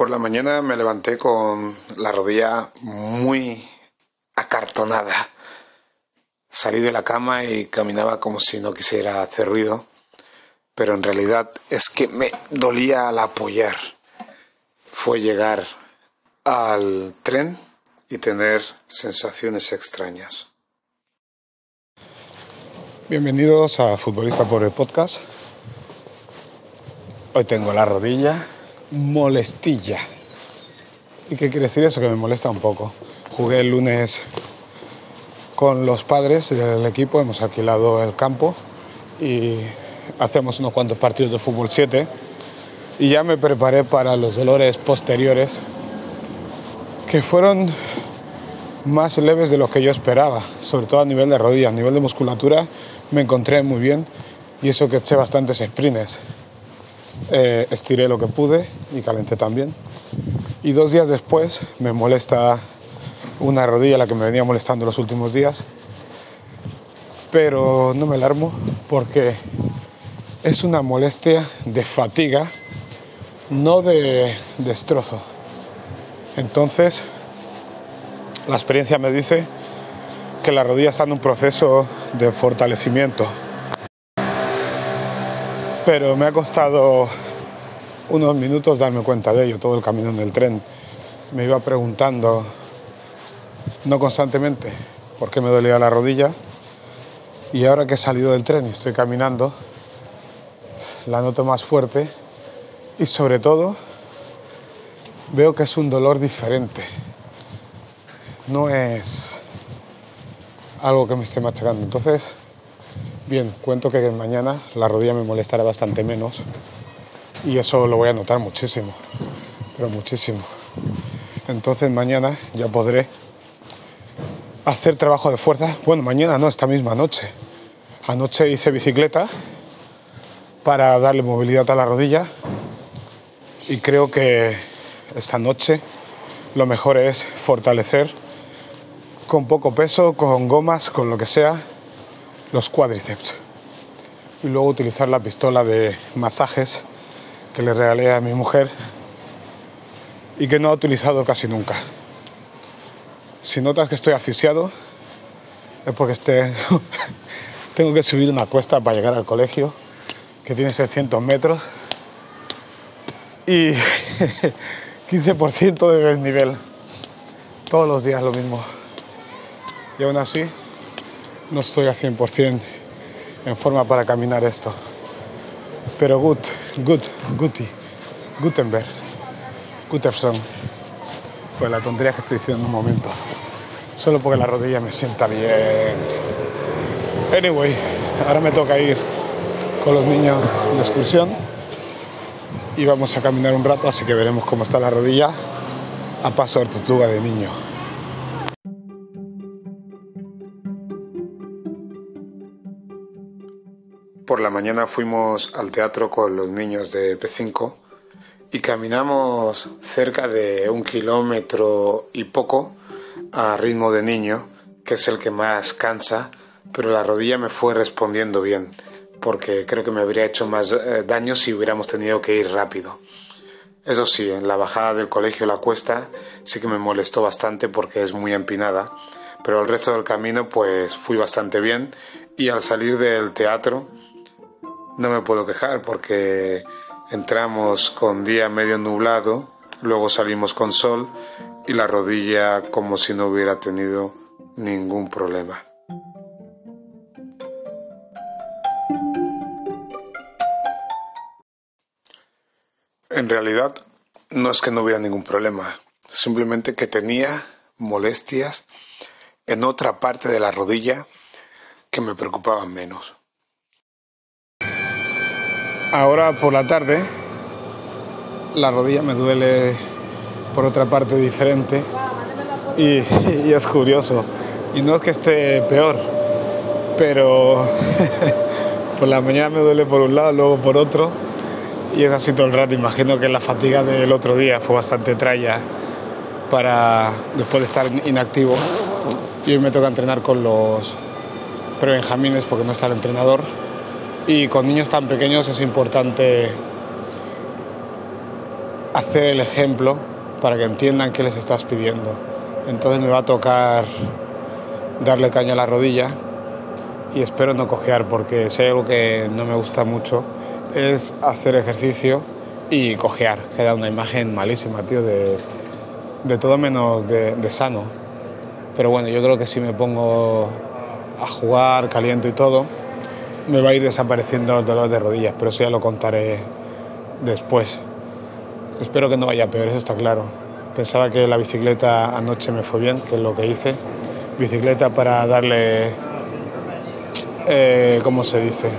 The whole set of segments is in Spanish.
Por la mañana me levanté con la rodilla muy acartonada. Salí de la cama y caminaba como si no quisiera hacer ruido, pero en realidad es que me dolía al apoyar. Fue llegar al tren y tener sensaciones extrañas. Bienvenidos a Futbolista por el Podcast. Hoy tengo la rodilla molestilla. ¿Y qué quiere decir eso? Que me molesta un poco. Jugué el lunes con los padres del equipo, hemos alquilado el campo y hacemos unos cuantos partidos de fútbol 7 y ya me preparé para los dolores posteriores que fueron más leves de lo que yo esperaba, sobre todo a nivel de rodillas, a nivel de musculatura me encontré muy bien y eso que eché bastantes sprints. Eh, estiré lo que pude y calenté también. Y dos días después me molesta una rodilla, la que me venía molestando los últimos días. Pero no me alarmo porque es una molestia de fatiga, no de destrozo. Entonces, la experiencia me dice que la rodilla está en un proceso de fortalecimiento pero me ha costado unos minutos darme cuenta de ello, todo el camino en el tren. Me iba preguntando, no constantemente, por qué me dolía la rodilla. Y ahora que he salido del tren y estoy caminando, la noto más fuerte y sobre todo veo que es un dolor diferente. No es algo que me esté machacando. Entonces, Bien, cuento que mañana la rodilla me molestará bastante menos y eso lo voy a notar muchísimo, pero muchísimo. Entonces mañana ya podré hacer trabajo de fuerza. Bueno, mañana no, esta misma noche. Anoche hice bicicleta para darle movilidad a la rodilla y creo que esta noche lo mejor es fortalecer con poco peso, con gomas, con lo que sea, los cuádriceps. Y luego utilizar la pistola de masajes que le regalé a mi mujer y que no ha utilizado casi nunca. Si notas que estoy asfixiado, es porque este tengo que subir una cuesta para llegar al colegio, que tiene 600 metros, y 15% de desnivel. Todos los días lo mismo. Y aún así, no estoy a 100% en forma para caminar esto. Pero good, good, Guti, Gutenberg, Guterson. Pues la tontería que estoy diciendo en un momento. Solo porque la rodilla me sienta bien. Anyway, ahora me toca ir con los niños de excursión y vamos a caminar un rato, así que veremos cómo está la rodilla a paso de tortuga de niño. Por la mañana fuimos al teatro con los niños de P5 y caminamos cerca de un kilómetro y poco a ritmo de niño, que es el que más cansa, pero la rodilla me fue respondiendo bien, porque creo que me habría hecho más eh, daño si hubiéramos tenido que ir rápido. Eso sí, en la bajada del colegio la cuesta sí que me molestó bastante porque es muy empinada, pero el resto del camino pues fui bastante bien y al salir del teatro no me puedo quejar porque entramos con día medio nublado, luego salimos con sol y la rodilla como si no hubiera tenido ningún problema. En realidad no es que no hubiera ningún problema, simplemente que tenía molestias en otra parte de la rodilla que me preocupaban menos. Ahora por la tarde la rodilla me duele por otra parte diferente y, es curioso. Y no es que esté peor, pero por la mañana me duele por un lado, luego por otro y es así todo el rato. Imagino que la fatiga del otro día fue bastante traya para después de estar inactivo y hoy me toca entrenar con los prebenjamines porque no está el entrenador y con niños tan pequeños es importante hacer el ejemplo para que entiendan qué les estás pidiendo. Entonces me va a tocar darle caña a la rodilla y espero no cojear porque hay algo que no me gusta mucho es hacer ejercicio y cojear, que da una imagen malísima, tío, de, todo menos de, de, sano. Pero bueno, yo creo que si me pongo a jugar, caliente y todo, me va a ir desapareciendo el dolor de rodillas, pero eso ya lo contaré después. Espero que no vaya peor, eso está claro. Pensaba que la bicicleta anoche me fue bien, que es lo que hice. Bicicleta para darle, eh, ¿cómo se dice?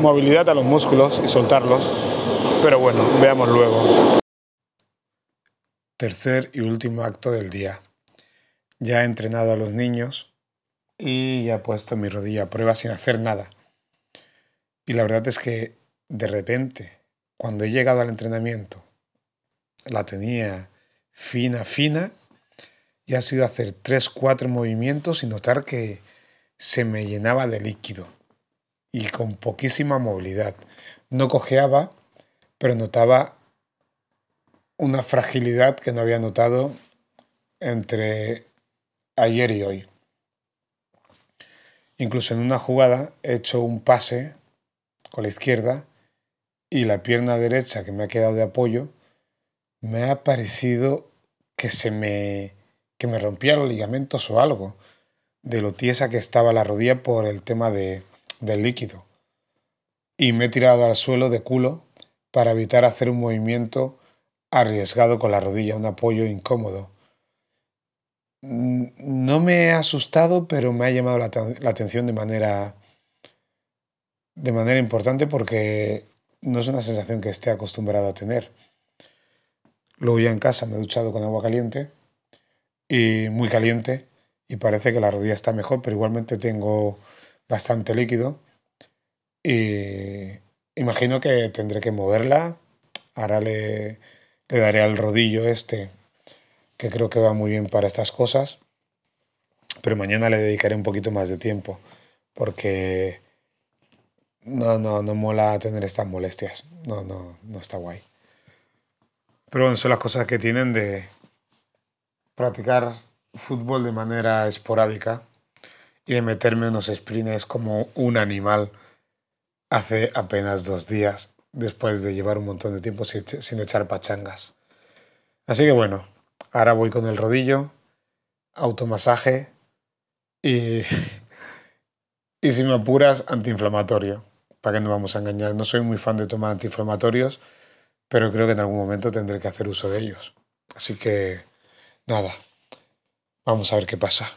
Movilidad a los músculos y soltarlos. Pero bueno, veamos luego. Tercer y último acto del día. Ya he entrenado a los niños y he puesto mi rodilla a prueba sin hacer nada. Y la verdad es que de repente, cuando he llegado al entrenamiento, la tenía fina, fina, y ha sido hacer tres, cuatro movimientos y notar que se me llenaba de líquido y con poquísima movilidad. No cojeaba, pero notaba una fragilidad que no había notado entre ayer y hoy. Incluso en una jugada he hecho un pase con la izquierda y la pierna derecha que me ha quedado de apoyo me ha parecido que se me que me rompía los ligamentos o algo de lo tiesa que estaba la rodilla por el tema de, del líquido. Y me he tirado al suelo de culo para evitar hacer un movimiento arriesgado con la rodilla, un apoyo incómodo. Mm, no me he asustado, pero me ha llamado la, la atención de manera, de manera importante porque no es una sensación que esté acostumbrado a tener. Luego ya en casa me he duchado con agua caliente y muy caliente y parece que la rodilla está mejor, pero igualmente tengo bastante líquido y imagino que tendré que moverla. Ahora le, le daré al rodillo este, que creo que va muy bien para estas cosas, pero mañana le dedicaré un poquito más de tiempo porque no, no, no mola tener estas molestias. No, no, no está guay. Pero bueno, son las cosas que tienen de practicar fútbol de manera esporádica y de meterme unos sprints como un animal hace apenas dos días, después de llevar un montón de tiempo sin, sin echar pachangas. Así que bueno, ahora voy con el rodillo, automasaje y, y si me apuras, antiinflamatorio. ¿Para qué no vamos a engañar? No soy muy fan de tomar antiinflamatorios pero creo que en algún momento tendré que hacer uso de ellos. Así que, nada, vamos a ver qué pasa.